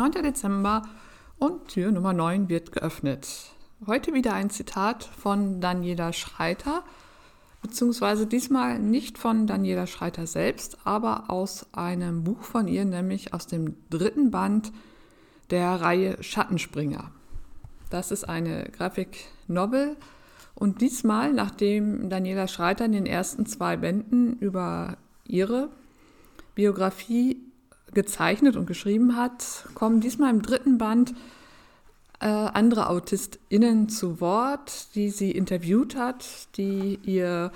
9. Dezember und Tür Nummer 9 wird geöffnet. Heute wieder ein Zitat von Daniela Schreiter, beziehungsweise diesmal nicht von Daniela Schreiter selbst, aber aus einem Buch von ihr, nämlich aus dem dritten Band der Reihe Schattenspringer. Das ist eine Graphic-Novel und diesmal, nachdem Daniela Schreiter in den ersten zwei Bänden über ihre Biografie gezeichnet und geschrieben hat, kommen diesmal im dritten Band äh, andere AutistInnen zu Wort, die sie interviewt hat, die ihr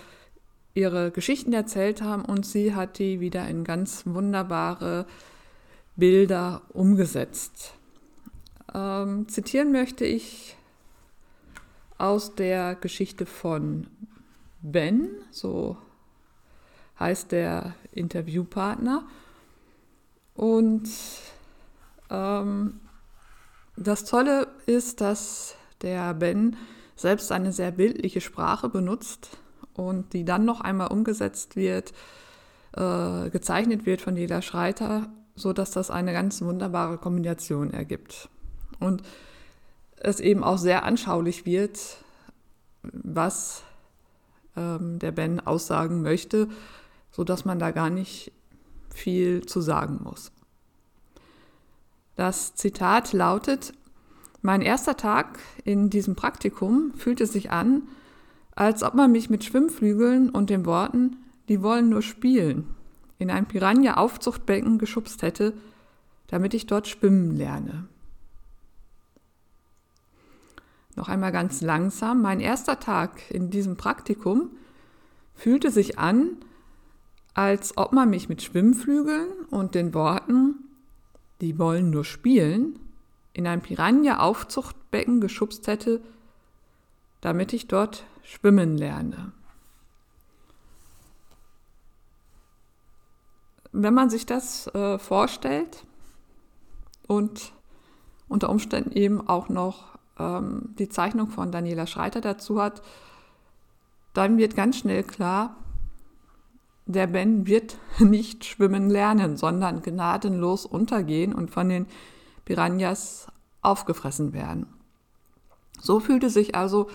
ihre Geschichten erzählt haben und sie hat die wieder in ganz wunderbare Bilder umgesetzt. Ähm, zitieren möchte ich aus der Geschichte von Ben, so heißt der Interviewpartner. Und ähm, das Tolle ist, dass der Ben selbst eine sehr bildliche Sprache benutzt und die dann noch einmal umgesetzt wird, äh, gezeichnet wird von Jeder Schreiter, sodass das eine ganz wunderbare Kombination ergibt. Und es eben auch sehr anschaulich wird, was ähm, der Ben aussagen möchte, sodass man da gar nicht viel zu sagen muss. Das Zitat lautet, mein erster Tag in diesem Praktikum fühlte sich an, als ob man mich mit Schwimmflügeln und den Worten, die wollen nur spielen, in ein Piranha-Aufzuchtbecken geschubst hätte, damit ich dort schwimmen lerne. Noch einmal ganz langsam, mein erster Tag in diesem Praktikum fühlte sich an, als ob man mich mit Schwimmflügeln und den Worten, die wollen nur spielen, in ein Piranha-Aufzuchtbecken geschubst hätte, damit ich dort schwimmen lerne. Wenn man sich das äh, vorstellt und unter Umständen eben auch noch ähm, die Zeichnung von Daniela Schreiter dazu hat, dann wird ganz schnell klar, der Ben wird nicht schwimmen lernen, sondern gnadenlos untergehen und von den Piranhas aufgefressen werden. So fühlte sich also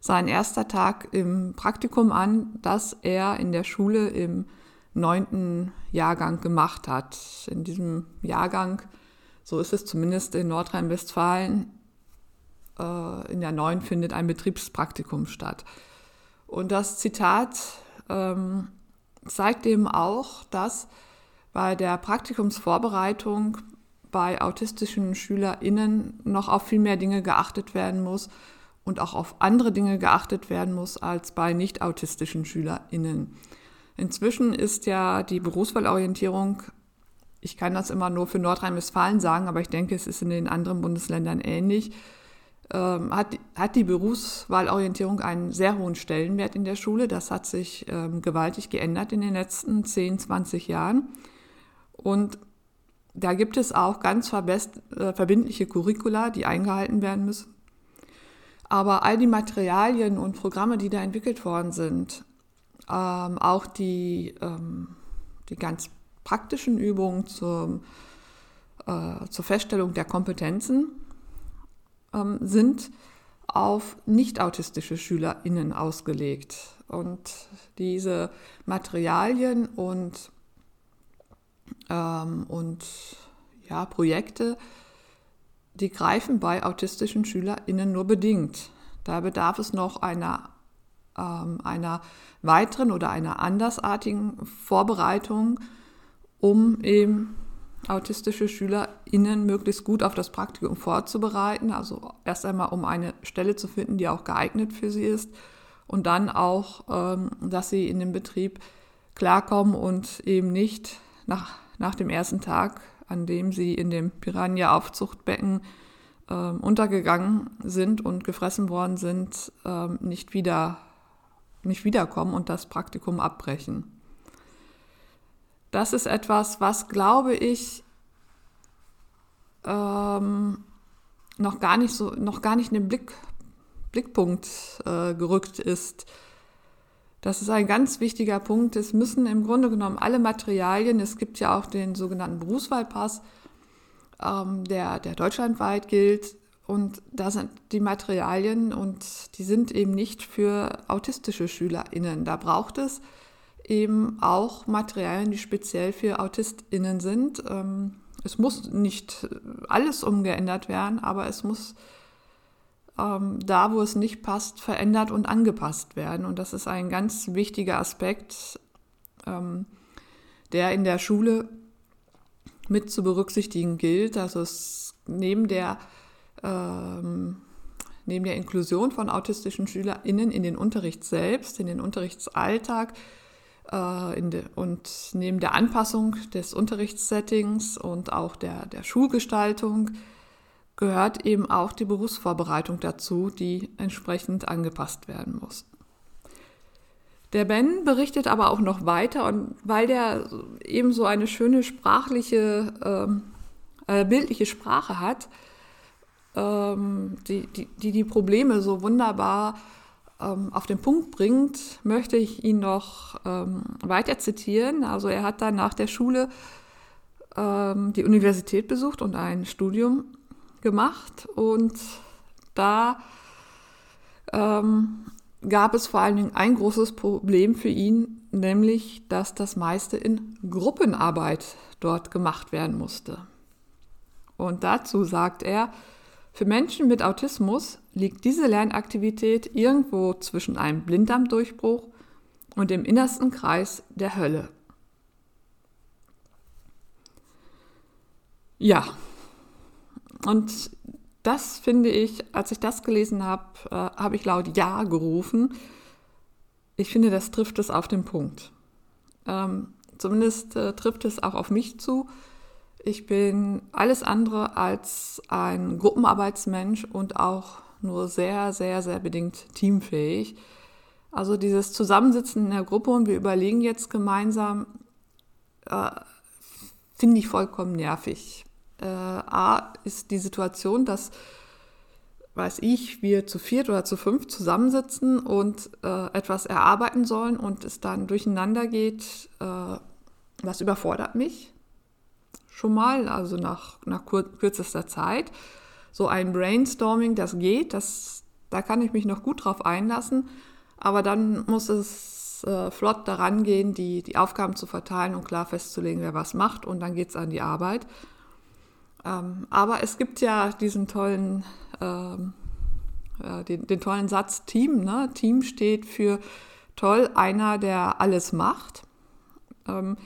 sein erster Tag im Praktikum an, das er in der Schule im neunten Jahrgang gemacht hat. In diesem Jahrgang, so ist es zumindest in Nordrhein-Westfalen, äh, in der neun findet ein Betriebspraktikum statt. Und das Zitat ähm, zeigt eben auch, dass bei der Praktikumsvorbereitung bei autistischen SchülerInnen noch auf viel mehr Dinge geachtet werden muss und auch auf andere Dinge geachtet werden muss als bei nicht autistischen SchülerInnen. Inzwischen ist ja die Berufswahlorientierung, ich kann das immer nur für Nordrhein-Westfalen sagen, aber ich denke, es ist in den anderen Bundesländern ähnlich, ähm, hat, hat die Berufswahlorientierung einen sehr hohen Stellenwert in der Schule. Das hat sich ähm, gewaltig geändert in den letzten 10, 20 Jahren. Und da gibt es auch ganz äh, verbindliche Curricula, die eingehalten werden müssen. Aber all die Materialien und Programme, die da entwickelt worden sind, ähm, auch die, ähm, die ganz praktischen Übungen zum, äh, zur Feststellung der Kompetenzen, ähm, sind auf nicht-autistische SchülerInnen ausgelegt. Und diese Materialien und, ähm, und ja, Projekte, die greifen bei autistischen SchülerInnen nur bedingt. Da bedarf es noch einer, ähm, einer weiteren oder einer andersartigen Vorbereitung, um eben autistische SchülerInnen möglichst gut auf das Praktikum vorzubereiten. Also erst einmal, um eine Stelle zu finden, die auch geeignet für sie ist. Und dann auch, ähm, dass sie in den Betrieb klarkommen und eben nicht nach, nach dem ersten Tag, an dem sie in dem Piranha-Aufzuchtbecken ähm, untergegangen sind und gefressen worden sind, ähm, nicht, wieder, nicht wiederkommen und das Praktikum abbrechen das ist etwas, was, glaube ich, ähm, noch gar nicht so, noch gar nicht in den Blick, Blickpunkt äh, gerückt ist. Das ist ein ganz wichtiger Punkt. Es müssen im Grunde genommen alle Materialien, es gibt ja auch den sogenannten Berufswahlpass, ähm, der, der deutschlandweit gilt. Und da sind die Materialien und die sind eben nicht für autistische SchülerInnen. Da braucht es eben auch Materialien, die speziell für AutistInnen sind. Ähm, es muss nicht alles umgeändert werden, aber es muss ähm, da, wo es nicht passt, verändert und angepasst werden. Und das ist ein ganz wichtiger Aspekt, ähm, der in der Schule mit zu berücksichtigen gilt. Also es neben der neben der Inklusion von autistischen SchülerInnen in den Unterricht selbst, in den Unterrichtsalltag de, und neben der Anpassung des Unterrichtssettings und auch der, der Schulgestaltung gehört eben auch die Berufsvorbereitung dazu, die entsprechend angepasst werden muss. Der Ben berichtet aber auch noch weiter und weil der eben so eine schöne sprachliche, ähm, äh, bildliche Sprache hat, ähm, die, die, die, die Probleme so wunderbar ähm, auf den Punkt bringt, möchte ich ihn noch ähm, weiter zitieren. Also er hat dann nach der Schule ähm, die Universität besucht und ein Studium gemacht und da ähm, gab es vor allen Dingen ein großes Problem für ihn, nämlich dass das meiste in Gruppenarbeit dort gemacht werden musste. Und dazu sagt er, für Menschen mit Autismus liegt diese Lernaktivität irgendwo zwischen einem Blinddarmdurchbruch und dem innersten Kreis der Hölle. Ja, und das finde ich, als ich das gelesen habe, äh, habe ich laut Ja gerufen. Ich finde, das trifft es auf den Punkt. Ähm, zumindest äh, trifft es auch auf mich zu. Ich bin alles andere als ein Gruppenarbeitsmensch und auch nur sehr, sehr, sehr bedingt teamfähig. Also dieses Zusammensitzen in der Gruppe und wir überlegen jetzt gemeinsam, äh, finde ich vollkommen nervig. Äh, A ist die Situation, dass, weiß ich, wir zu viert oder zu fünf zusammensitzen und äh, etwas erarbeiten sollen und es dann durcheinander geht, äh, das überfordert mich schon mal, also nach, nach kürzester Zeit. So ein Brainstorming, das geht, das, da kann ich mich noch gut drauf einlassen, aber dann muss es äh, flott daran gehen, die, die Aufgaben zu verteilen und klar festzulegen, wer was macht und dann geht es an die Arbeit. Ähm, aber es gibt ja diesen tollen, ähm, äh, den, den, tollen Satz Team. Ne? Team steht für toll, einer, der alles macht. Ähm,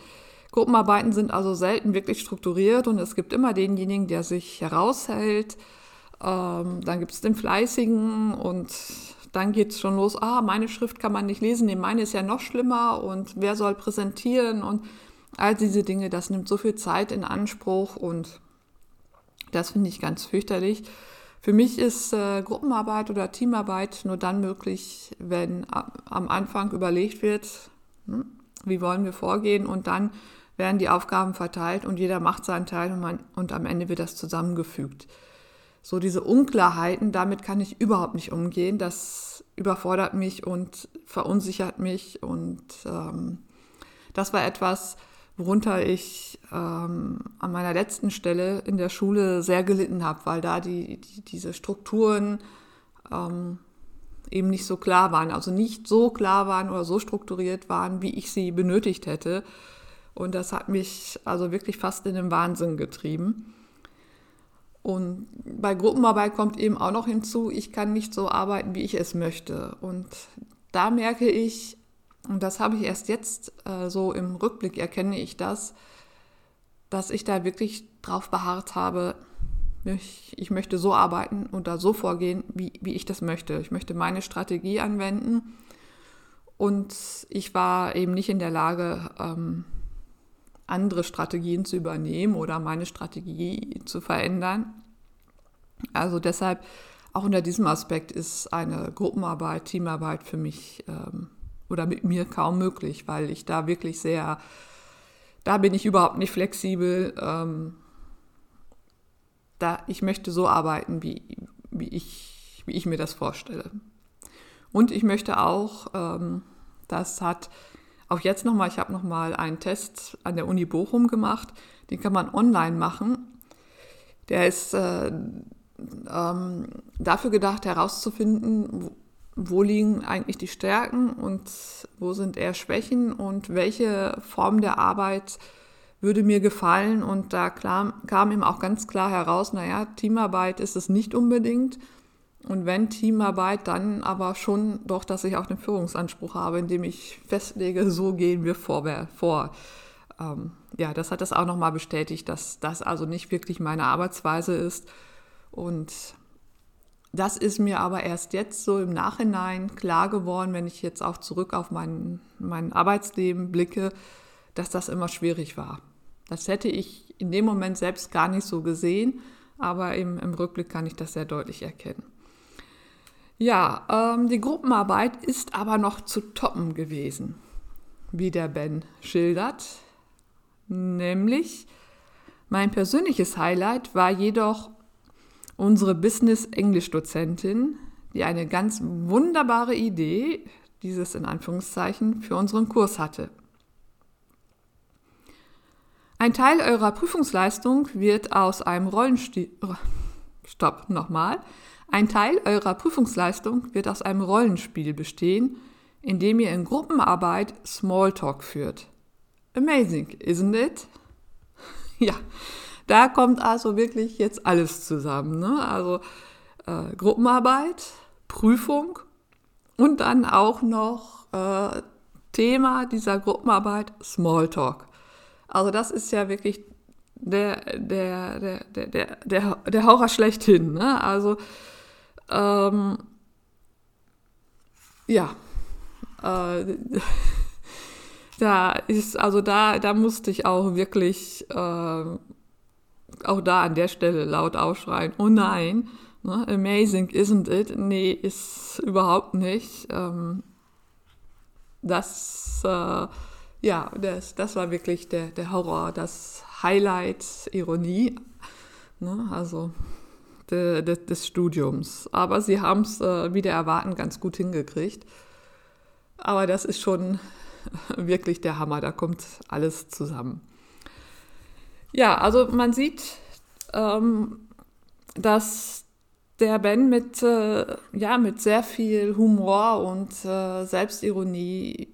Gruppenarbeiten sind also selten wirklich strukturiert und es gibt immer denjenigen, der sich heraushält. Ähm, dann gibt es den Fleißigen und dann geht es schon los, ah, meine Schrift kann man nicht lesen, nee, meine ist ja noch schlimmer und wer soll präsentieren und all diese Dinge, das nimmt so viel Zeit in Anspruch und das finde ich ganz fürchterlich. Für mich ist äh, Gruppenarbeit oder Teamarbeit nur dann möglich, wenn am Anfang überlegt wird, hm, wie wollen wir vorgehen und dann werden die Aufgaben verteilt und jeder macht seinen Teil und, man, und am Ende wird das zusammengefügt. So diese Unklarheiten, damit kann ich überhaupt nicht umgehen. Das überfordert mich und verunsichert mich und ähm, das war etwas, worunter ich ähm, an meiner letzten Stelle in der Schule sehr gelitten habe, weil da die, die diese Strukturen ähm, eben nicht so klar waren, also nicht so klar waren oder so strukturiert waren, wie ich sie benötigt hätte. Und das hat mich also wirklich fast in den Wahnsinn getrieben. Und bei Gruppenarbeit kommt eben auch noch hinzu, ich kann nicht so arbeiten, wie ich es möchte. Und da merke ich, und das habe ich erst jetzt äh, so im Rückblick erkenne ich das, dass ich da wirklich drauf beharrt habe, ich, ich möchte so arbeiten und da so vorgehen, wie, wie ich das möchte. Ich möchte meine Strategie anwenden und ich war eben nicht in der Lage, ähm, andere Strategien zu übernehmen oder meine Strategie zu verändern. Also deshalb, auch unter diesem Aspekt ist eine Gruppenarbeit, Teamarbeit für mich ähm, oder mit mir kaum möglich, weil ich da wirklich sehr, da bin ich überhaupt nicht flexibel. Ähm, da, ich möchte so arbeiten, wie, wie, ich, wie ich mir das vorstelle. Und ich möchte auch, ähm, das hat auch jetzt nochmal, ich habe nochmal einen Test an der Uni Bochum gemacht, den kann man online machen. Der ist äh, ähm, dafür gedacht, herauszufinden, wo, wo liegen eigentlich die Stärken und wo sind eher Schwächen und welche Form der Arbeit würde mir gefallen. Und da klar, kam ihm auch ganz klar heraus, naja, Teamarbeit ist es nicht unbedingt. Und wenn Teamarbeit, dann aber schon doch, dass ich auch den Führungsanspruch habe, indem ich festlege, so gehen wir vor. vor. Ähm, ja, das hat das auch nochmal bestätigt, dass das also nicht wirklich meine Arbeitsweise ist. Und das ist mir aber erst jetzt so im Nachhinein klar geworden, wenn ich jetzt auch zurück auf mein, mein Arbeitsleben blicke, dass das immer schwierig war. Das hätte ich in dem Moment selbst gar nicht so gesehen, aber im, im Rückblick kann ich das sehr deutlich erkennen. Ja, ähm, die Gruppenarbeit ist aber noch zu toppen gewesen, wie der Ben schildert. Nämlich, mein persönliches Highlight war jedoch unsere Business-Englisch-Dozentin, die eine ganz wunderbare Idee, dieses in Anführungszeichen, für unseren Kurs hatte. Ein Teil eurer Prüfungsleistung wird aus einem Rollenspiel. Stopp, nochmal. Ein Teil eurer Prüfungsleistung wird aus einem Rollenspiel bestehen, in dem ihr in Gruppenarbeit Smalltalk führt. Amazing, isn't it? ja, da kommt also wirklich jetzt alles zusammen. Ne? Also äh, Gruppenarbeit, Prüfung und dann auch noch äh, Thema dieser Gruppenarbeit Smalltalk. Also das ist ja wirklich der, der, der, der, der, der, Horror schlechthin. Ne? Also ähm, ja, äh, da ist, also da, da musste ich auch wirklich äh, auch da an der Stelle laut aufschreien, oh nein, ne, amazing isn't it? Nee, ist überhaupt nicht. Ähm, das, äh, ja, das, das war wirklich der, der Horror, das Highlight, Ironie, ne, also de, de, des Studiums. Aber sie haben es äh, wieder erwarten ganz gut hingekriegt. Aber das ist schon wirklich der Hammer, da kommt alles zusammen. Ja, also man sieht, ähm, dass der Ben mit, äh, ja, mit sehr viel Humor und äh, Selbstironie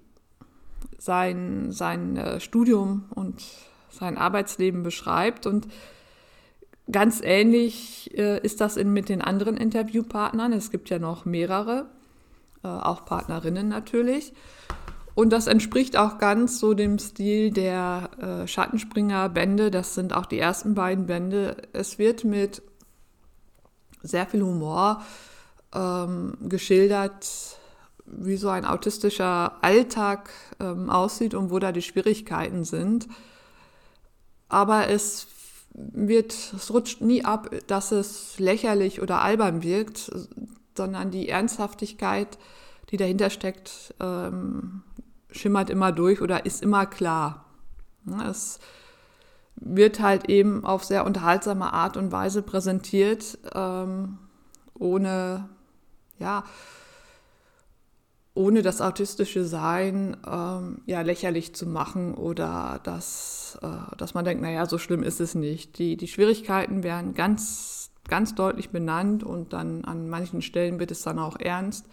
sein, sein äh, Studium und sein Arbeitsleben beschreibt. Und ganz ähnlich äh, ist das in, mit den anderen Interviewpartnern. Es gibt ja noch mehrere, äh, auch Partnerinnen natürlich. Und das entspricht auch ganz so dem Stil der äh, Schattenspringer-Bände. Das sind auch die ersten beiden Bände. Es wird mit sehr viel Humor ähm, geschildert, wie so ein autistischer Alltag ähm, aussieht und wo da die Schwierigkeiten sind. Aber es wird, es rutscht nie ab, dass es lächerlich oder albern wirkt, sondern die Ernsthaftigkeit, die dahinter steckt, ähm, schimmert immer durch oder ist immer klar. Es wird halt eben auf sehr unterhaltsame Art und Weise präsentiert, ähm, ohne, ja, ohne das autistische Sein ähm, ja, lächerlich zu machen oder dass, äh, dass man denkt, naja, so schlimm ist es nicht. Die, die Schwierigkeiten werden ganz, ganz deutlich benannt und dann an manchen Stellen wird es dann auch ernst.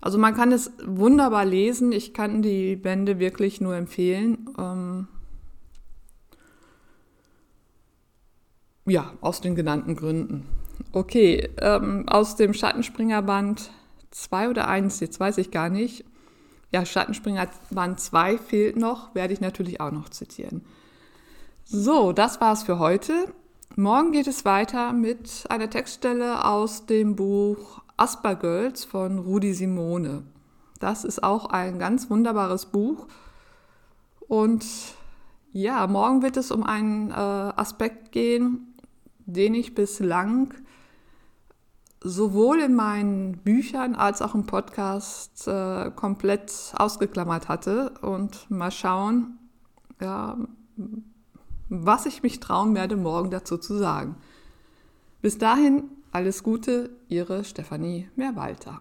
Also man kann es wunderbar lesen. Ich kann die Bände wirklich nur empfehlen. Ähm ja, aus den genannten Gründen. Okay, ähm, aus dem Schattenspringerband 2 oder 1, jetzt weiß ich gar nicht. Ja, Schattenspringerband 2 fehlt noch, werde ich natürlich auch noch zitieren. So, das war's für heute. Morgen geht es weiter mit einer Textstelle aus dem Buch Aspergirls von Rudi Simone. Das ist auch ein ganz wunderbares Buch. Und ja, morgen wird es um einen äh, Aspekt gehen, den ich bislang sowohl in meinen Büchern als auch im Podcast äh, komplett ausgeklammert hatte. Und mal schauen, ja, was ich mich trauen werde, morgen dazu zu sagen. Bis dahin alles Gute, Ihre Stefanie Mehrwalter.